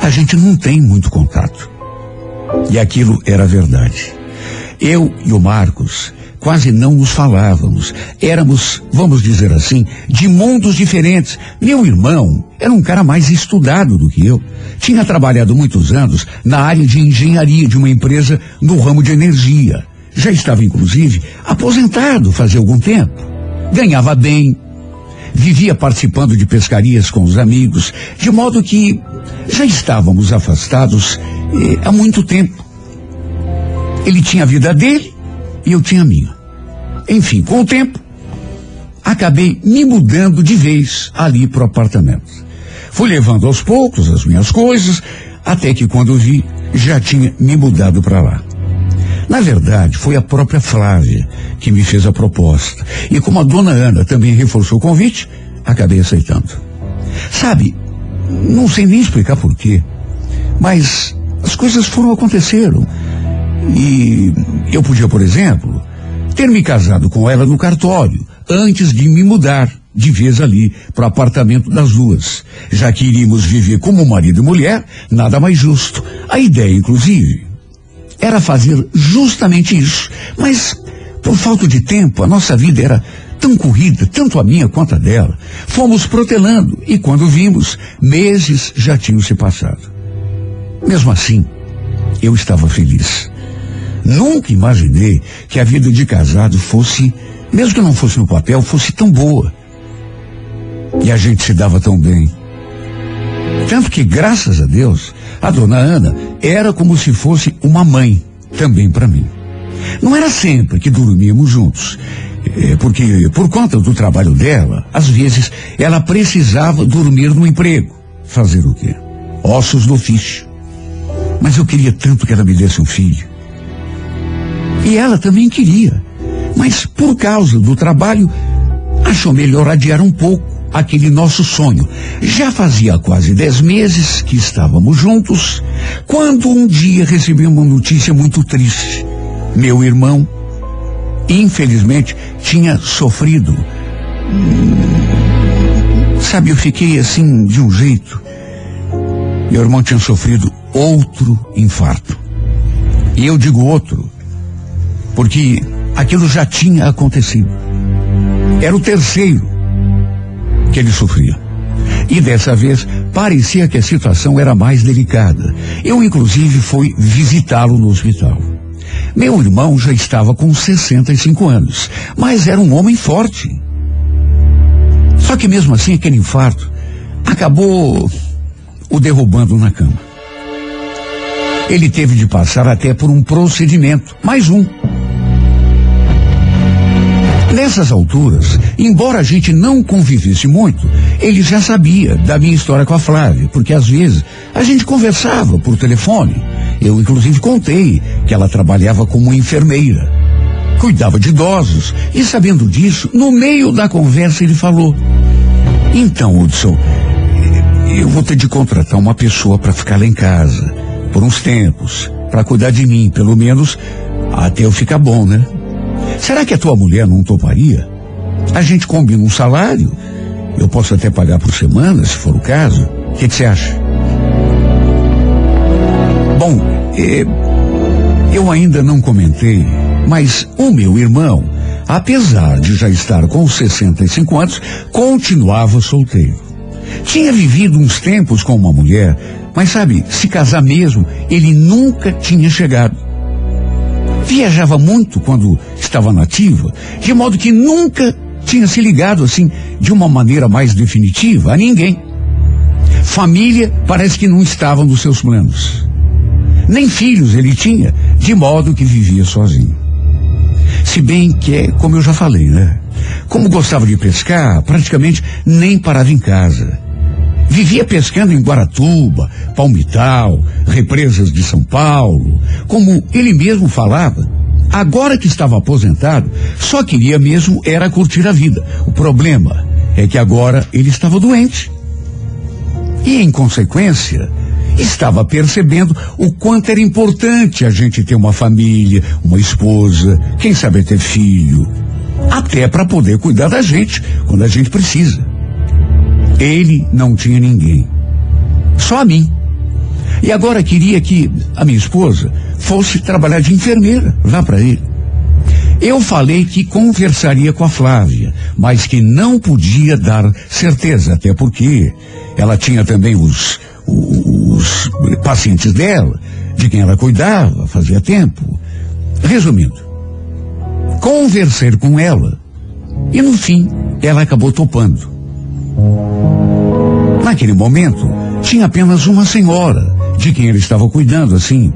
a gente não tem muito contato. E aquilo era verdade. Eu e o Marcos quase não nos falávamos. Éramos, vamos dizer assim, de mundos diferentes. Meu irmão era um cara mais estudado do que eu. Tinha trabalhado muitos anos na área de engenharia de uma empresa no ramo de energia. Já estava, inclusive, aposentado fazia algum tempo. Ganhava bem. Vivia participando de pescarias com os amigos, de modo que já estávamos afastados eh, há muito tempo. Ele tinha a vida dele e eu tinha a minha. Enfim, com o tempo, acabei me mudando de vez ali pro apartamento. Fui levando aos poucos as minhas coisas, até que quando vi, já tinha me mudado para lá. Na verdade, foi a própria Flávia que me fez a proposta. E como a dona Ana também reforçou o convite, acabei aceitando. Sabe, não sei nem explicar porquê, mas as coisas foram aconteceram. E eu podia, por exemplo, ter me casado com ela no cartório, antes de me mudar de vez ali para o apartamento das duas. Já que iríamos viver como marido e mulher, nada mais justo. A ideia, inclusive, era fazer justamente isso. Mas, por falta de tempo, a nossa vida era tão corrida, tanto a minha quanto a dela. Fomos protelando e quando vimos, meses já tinham se passado. Mesmo assim, eu estava feliz. Nunca imaginei que a vida de casado fosse, mesmo que não fosse no papel, fosse tão boa. E a gente se dava tão bem. Tanto que, graças a Deus, a dona Ana era como se fosse uma mãe também para mim. Não era sempre que dormíamos juntos, é, porque por conta do trabalho dela, às vezes ela precisava dormir no emprego. Fazer o quê? Ossos do ofício. Mas eu queria tanto que ela me desse um filho. E ela também queria. Mas por causa do trabalho, achou melhor adiar um pouco aquele nosso sonho. Já fazia quase dez meses que estávamos juntos, quando um dia recebi uma notícia muito triste. Meu irmão, infelizmente, tinha sofrido. Hum, sabe, eu fiquei assim de um jeito. Meu irmão tinha sofrido outro infarto. E eu digo outro, porque aquilo já tinha acontecido. Era o terceiro que ele sofria. E dessa vez parecia que a situação era mais delicada. Eu, inclusive, fui visitá-lo no hospital. Meu irmão já estava com 65 anos, mas era um homem forte. Só que mesmo assim, aquele infarto acabou o derrubando na cama. Ele teve de passar até por um procedimento, mais um. Nessas alturas, embora a gente não convivesse muito, ele já sabia da minha história com a Flávia, porque às vezes a gente conversava por telefone. Eu, inclusive, contei que ela trabalhava como enfermeira, cuidava de idosos, e sabendo disso, no meio da conversa ele falou: Então, Hudson, eu vou ter de contratar uma pessoa para ficar lá em casa, por uns tempos, para cuidar de mim, pelo menos até eu ficar bom, né? Será que a tua mulher não toparia? A gente combina um salário. Eu posso até pagar por semana, se for o caso. O que você acha? Bom, eh, eu ainda não comentei, mas o meu irmão, apesar de já estar com 65 anos, continuava solteiro. Tinha vivido uns tempos com uma mulher, mas sabe, se casar mesmo, ele nunca tinha chegado. Viajava muito quando estava nativa, de modo que nunca tinha se ligado assim de uma maneira mais definitiva a ninguém. Família parece que não estava nos seus planos. Nem filhos ele tinha, de modo que vivia sozinho. Se bem que é como eu já falei, né? Como gostava de pescar, praticamente nem parava em casa. Vivia pescando em Guaratuba, Palmital, represas de São Paulo. Como ele mesmo falava, agora que estava aposentado, só queria mesmo era curtir a vida. O problema é que agora ele estava doente. E, em consequência, estava percebendo o quanto era importante a gente ter uma família, uma esposa, quem sabe ter filho, até para poder cuidar da gente quando a gente precisa. Ele não tinha ninguém, só a mim. E agora queria que a minha esposa fosse trabalhar de enfermeira lá para ele. Eu falei que conversaria com a Flávia, mas que não podia dar certeza, até porque ela tinha também os, os pacientes dela, de quem ela cuidava, fazia tempo. Resumindo, conversei com ela e no fim ela acabou topando. Naquele momento, tinha apenas uma senhora, de quem ele estava cuidando assim,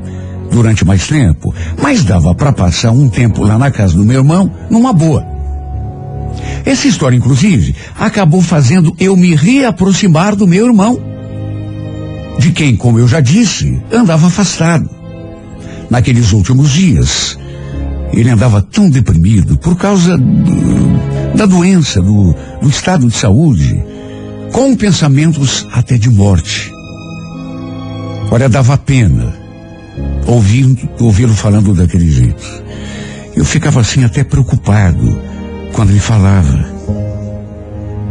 durante mais tempo, mas dava para passar um tempo lá na casa do meu irmão, numa boa. Essa história, inclusive, acabou fazendo eu me reaproximar do meu irmão, de quem, como eu já disse, andava afastado. Naqueles últimos dias, ele andava tão deprimido por causa do, da doença, do, do estado de saúde, com pensamentos até de morte. Olha, dava pena ouvi-lo ouvi falando daquele jeito. Eu ficava assim até preocupado quando ele falava.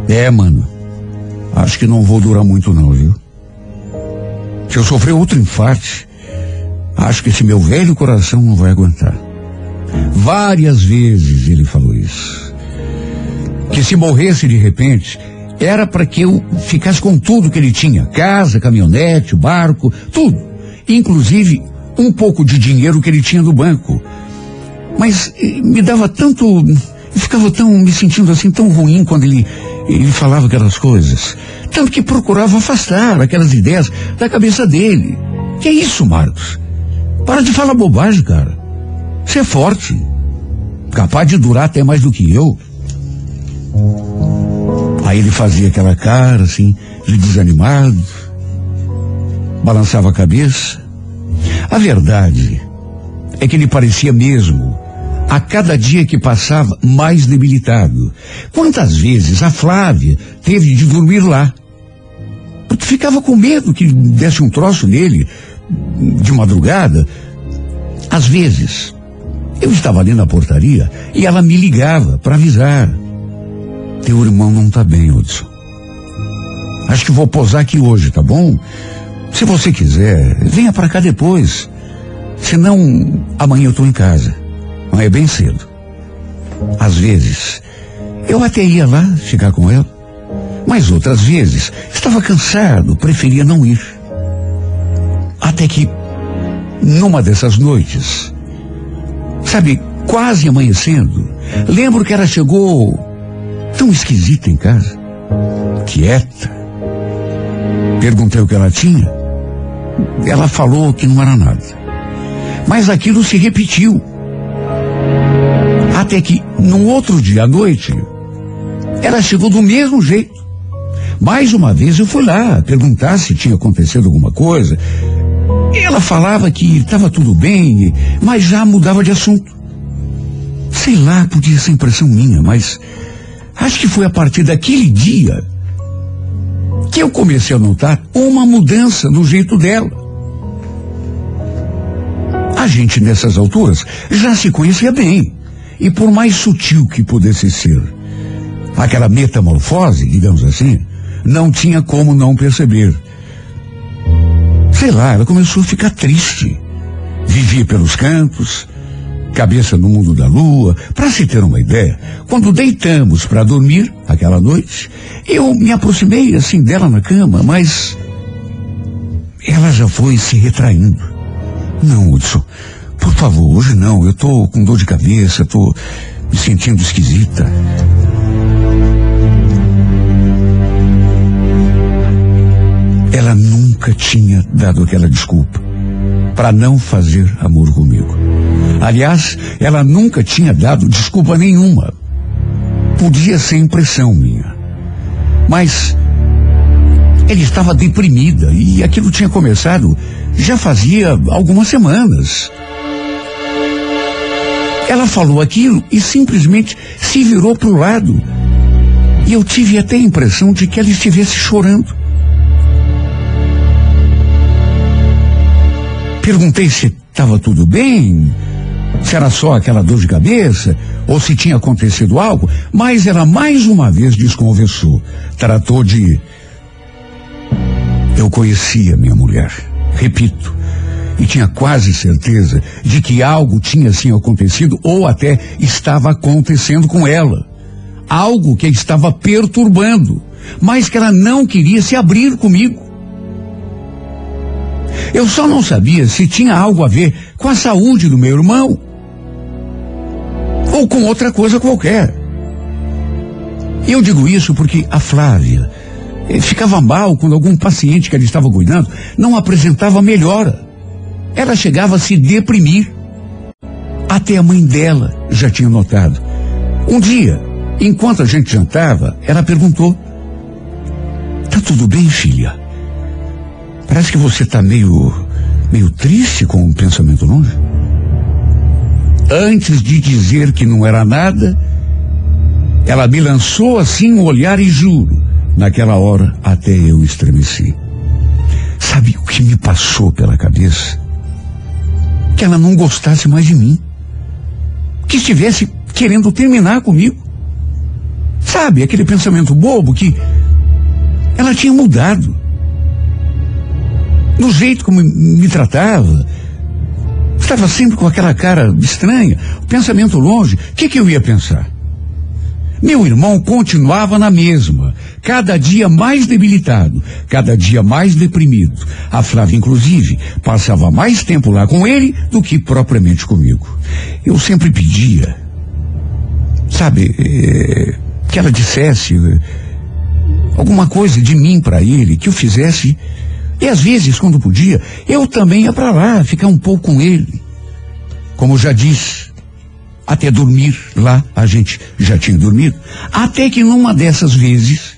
É, mano, acho que não vou durar muito não, viu? Se eu sofrer outro infarte, acho que esse meu velho coração não vai aguentar. Várias vezes ele falou isso. Que se morresse de repente, era para que eu ficasse com tudo que ele tinha: casa, caminhonete, barco, tudo. Inclusive um pouco de dinheiro que ele tinha do banco. Mas eh, me dava tanto. Eu ficava tão me sentindo assim tão ruim quando ele, ele falava aquelas coisas. Tanto que procurava afastar aquelas ideias da cabeça dele. Que é isso, Marcos? Para de falar bobagem, cara. Você é forte. Capaz de durar até mais do que eu. Aí ele fazia aquela cara assim, de desanimado, balançava a cabeça. A verdade é que ele parecia mesmo, a cada dia que passava, mais debilitado. Quantas vezes a Flávia teve de dormir lá? Porque ficava com medo que desse um troço nele de madrugada. Às vezes, eu estava ali na portaria e ela me ligava para avisar. Teu irmão não tá bem, Hudson. Acho que vou posar aqui hoje, tá bom? Se você quiser, venha para cá depois. Senão, amanhã eu estou em casa. Mas é bem cedo. Às vezes, eu até ia lá ficar com ela. Mas outras vezes, estava cansado, preferia não ir. Até que, numa dessas noites, sabe, quase amanhecendo, lembro que ela chegou tão esquisita em casa, quieta. Perguntei o que ela tinha. Ela falou que não era nada. Mas aquilo se repetiu. Até que, no outro dia à noite, ela chegou do mesmo jeito. Mais uma vez eu fui lá perguntar se tinha acontecido alguma coisa. Ela falava que estava tudo bem, mas já mudava de assunto. Sei lá, podia ser impressão minha, mas acho que foi a partir daquele dia que eu comecei a notar uma mudança no jeito dela. A gente nessas alturas já se conhecia bem. E por mais sutil que pudesse ser, aquela metamorfose, digamos assim, não tinha como não perceber. Sei lá, ela começou a ficar triste. Vivia pelos cantos, cabeça no mundo da lua. Para se ter uma ideia, quando deitamos para dormir aquela noite, eu me aproximei assim dela na cama, mas ela já foi se retraindo. Não, Hudson, por favor, hoje não. Eu tô com dor de cabeça, tô me sentindo esquisita. Ela nunca tinha dado aquela desculpa para não fazer amor comigo. Aliás, ela nunca tinha dado desculpa nenhuma. Podia ser impressão minha. Mas ela estava deprimida e aquilo tinha começado já fazia algumas semanas. Ela falou aquilo e simplesmente se virou para o lado. E eu tive até a impressão de que ela estivesse chorando. Perguntei se estava tudo bem, se era só aquela dor de cabeça, ou se tinha acontecido algo, mas ela mais uma vez desconversou. Tratou de. Eu conhecia minha mulher, repito, e tinha quase certeza de que algo tinha sim acontecido ou até estava acontecendo com ela. Algo que a estava perturbando, mas que ela não queria se abrir comigo. Eu só não sabia se tinha algo a ver com a saúde do meu irmão ou com outra coisa qualquer. Eu digo isso porque a Flávia eh, ficava mal quando algum paciente que ela estava cuidando não apresentava melhora. Ela chegava a se deprimir. Até a mãe dela já tinha notado. Um dia, enquanto a gente jantava, ela perguntou: Tá tudo bem, filha? Parece que você tá meio. meio triste com o pensamento longe. Antes de dizer que não era nada, ela me lançou assim um olhar e juro, naquela hora até eu estremeci. Sabe o que me passou pela cabeça? Que ela não gostasse mais de mim. Que estivesse querendo terminar comigo. Sabe, aquele pensamento bobo que ela tinha mudado. No jeito como me tratava. Estava sempre com aquela cara estranha, o pensamento longe. O que, que eu ia pensar? Meu irmão continuava na mesma, cada dia mais debilitado, cada dia mais deprimido. A Flávia, inclusive, passava mais tempo lá com ele do que propriamente comigo. Eu sempre pedia, sabe, eh, que ela dissesse eh, alguma coisa de mim para ele, que eu fizesse. E às vezes, quando podia, eu também ia para lá, ficar um pouco com ele. Como já disse, até dormir lá, a gente já tinha dormido. Até que numa dessas vezes,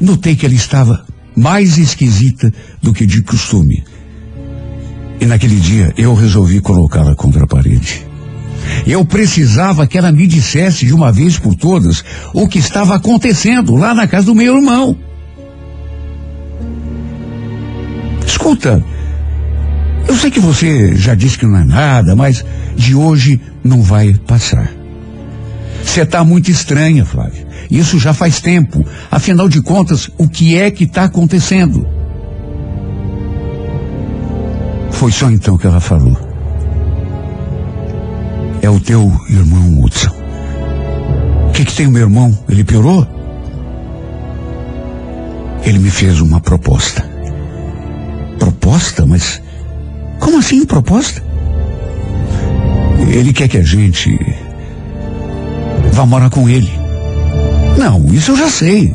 notei que ela estava mais esquisita do que de costume. E naquele dia eu resolvi colocá-la contra a parede. Eu precisava que ela me dissesse de uma vez por todas o que estava acontecendo lá na casa do meu irmão. Escuta, eu sei que você já disse que não é nada, mas de hoje não vai passar. Você está muito estranha, Flávia. Isso já faz tempo. Afinal de contas, o que é que está acontecendo? Foi só então que ela falou. é o teu irmão Hudson. O que, que tem o meu irmão? Ele piorou? Ele me fez uma proposta. Proposta? Mas como assim proposta? Ele quer que a gente vá morar com ele. Não, isso eu já sei.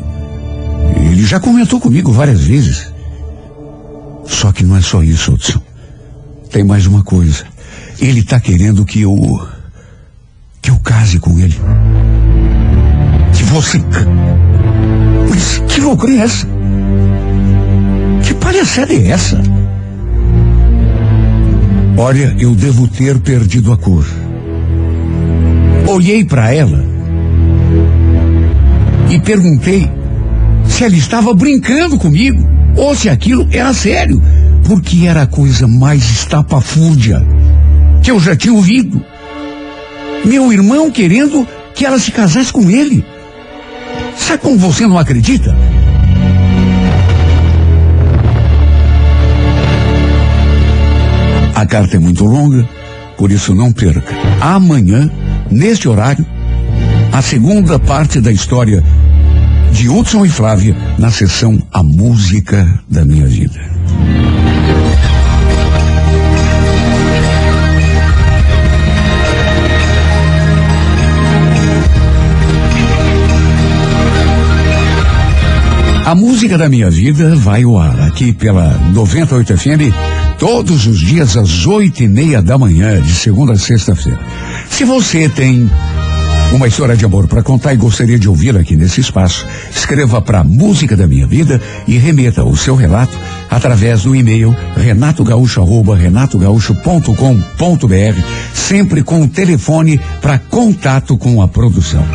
Ele já comentou comigo várias vezes. Só que não é só isso, Hudson. Tem mais uma coisa. Ele tá querendo que eu. que eu case com ele. Que você. Mas que loucura é essa? Palhaçada é essa? Olha, eu devo ter perdido a cor. Olhei para ela e perguntei se ela estava brincando comigo ou se aquilo era sério, porque era a coisa mais estapafúrdia que eu já tinha ouvido. Meu irmão querendo que ela se casasse com ele. Sabe como você não acredita? A carta é muito longa, por isso não perca. Amanhã, neste horário, a segunda parte da história de Hudson e Flávia na sessão A Música da Minha Vida. A música da minha vida vai ao ar aqui pela 98 FM todos os dias às oito e meia da manhã, de segunda a sexta-feira. Se você tem uma história de amor para contar e gostaria de ouvir aqui nesse espaço, escreva para Música da Minha Vida e remeta o seu relato através do e-mail renatogaúcho@renatogaúcho.com.br, sempre com o telefone para contato com a produção.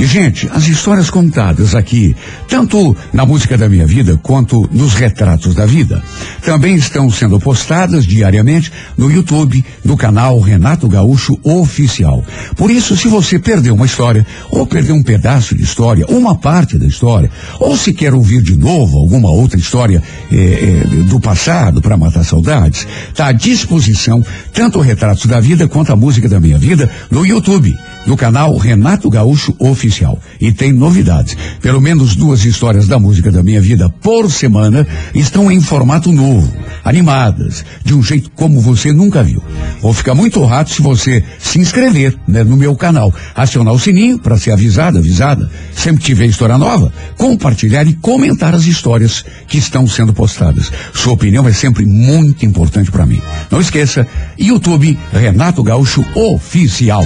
E, gente, as histórias contadas aqui, tanto na música da minha vida quanto nos retratos da vida, também estão sendo postadas diariamente no YouTube do canal Renato Gaúcho Oficial. Por isso, se você perdeu uma história, ou perdeu um pedaço de história, uma parte da história, ou se quer ouvir de novo alguma outra história eh, eh, do passado para matar saudades, está à disposição tanto o Retratos da Vida quanto a música da minha vida no YouTube do canal Renato Gaúcho Oficial. E tem novidades. Pelo menos duas histórias da música da minha vida por semana estão em formato novo, animadas, de um jeito como você nunca viu. Vou ficar muito honrado se você se inscrever né, no meu canal, acionar o sininho para ser avisado, avisada. Sempre tiver história nova, compartilhar e comentar as histórias que estão sendo postadas. Sua opinião é sempre muito importante para mim. Não esqueça, YouTube Renato Gaúcho Oficial.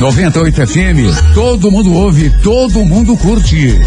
98 FM, todo mundo ouve, todo mundo curte.